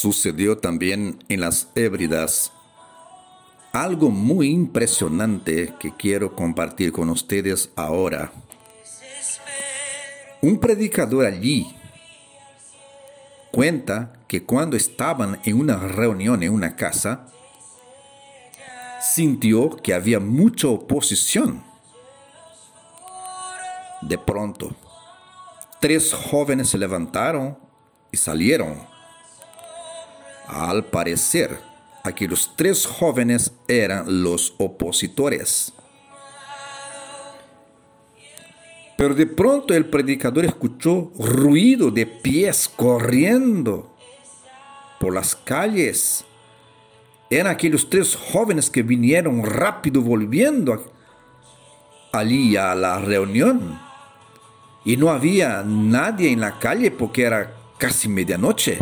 Sucedió también en las Hébridas algo muy impresionante que quiero compartir con ustedes ahora. Un predicador allí cuenta que cuando estaban en una reunión en una casa, sintió que había mucha oposición. De pronto, tres jóvenes se levantaron y salieron. Al parecer, aquellos tres jóvenes eran los opositores. Pero de pronto el predicador escuchó ruido de pies corriendo por las calles. Eran aquellos tres jóvenes que vinieron rápido volviendo allí a la reunión. Y no había nadie en la calle porque era casi medianoche.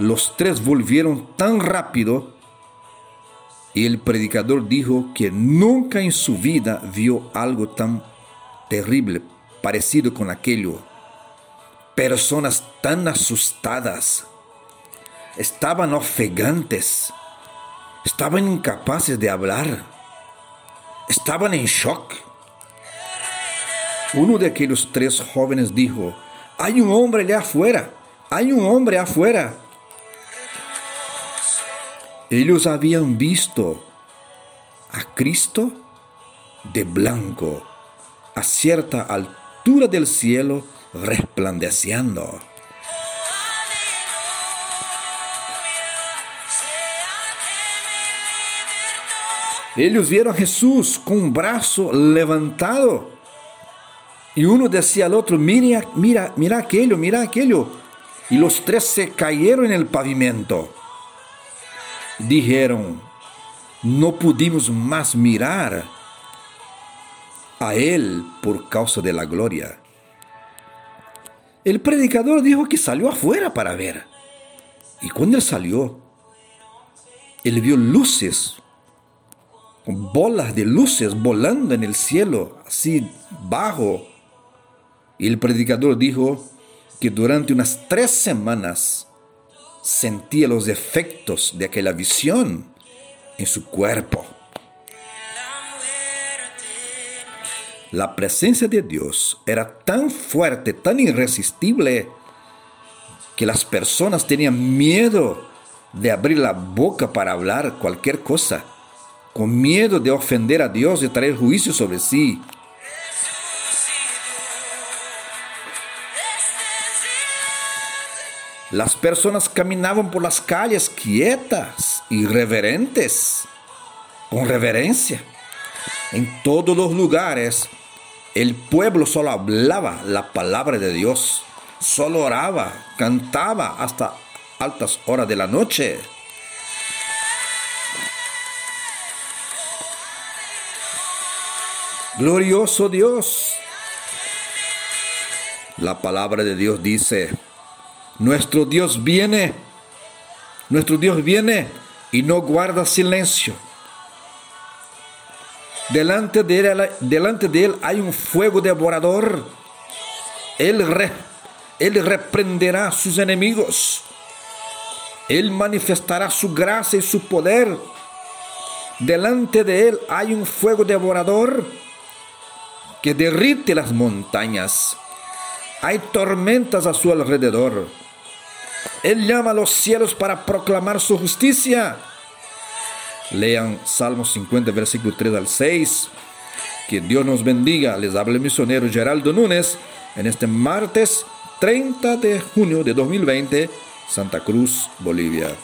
Los tres volvieron tan rápido y el predicador dijo que nunca en su vida vio algo tan terrible parecido con aquello. Personas tan asustadas, estaban ofegantes, estaban incapaces de hablar, estaban en shock. Uno de aquellos tres jóvenes dijo, hay un hombre allá afuera, hay un hombre afuera. Ellos habían visto a Cristo de blanco a cierta altura del cielo resplandeciendo. Ellos vieron a Jesús con un brazo levantado. Y uno decía al otro, mira, mira, mira aquello, mira aquello. Y los tres se cayeron en el pavimento dijeron, no pudimos más mirar a Él por causa de la gloria. El predicador dijo que salió afuera para ver. Y cuando él salió, él vio luces, bolas de luces volando en el cielo, así bajo. Y el predicador dijo que durante unas tres semanas sentía los efectos de aquella visión en su cuerpo. La presencia de Dios era tan fuerte, tan irresistible, que las personas tenían miedo de abrir la boca para hablar cualquier cosa, con miedo de ofender a Dios y traer juicio sobre sí. Las personas caminaban por las calles quietas, irreverentes, con reverencia. En todos los lugares, el pueblo solo hablaba la palabra de Dios, solo oraba, cantaba hasta altas horas de la noche. Glorioso Dios. La palabra de Dios dice, nuestro Dios viene, nuestro Dios viene y no guarda silencio. Delante de él, delante de él hay un fuego devorador. Él, él reprenderá a sus enemigos. Él manifestará su gracia y su poder. Delante de él hay un fuego devorador que derrite las montañas. Hay tormentas a su alrededor. Él llama a los cielos para proclamar su justicia. Lean Salmos 50, versículo 3 al 6. Que Dios nos bendiga. Les habla el misionero Geraldo Núñez en este martes 30 de junio de 2020, Santa Cruz, Bolivia.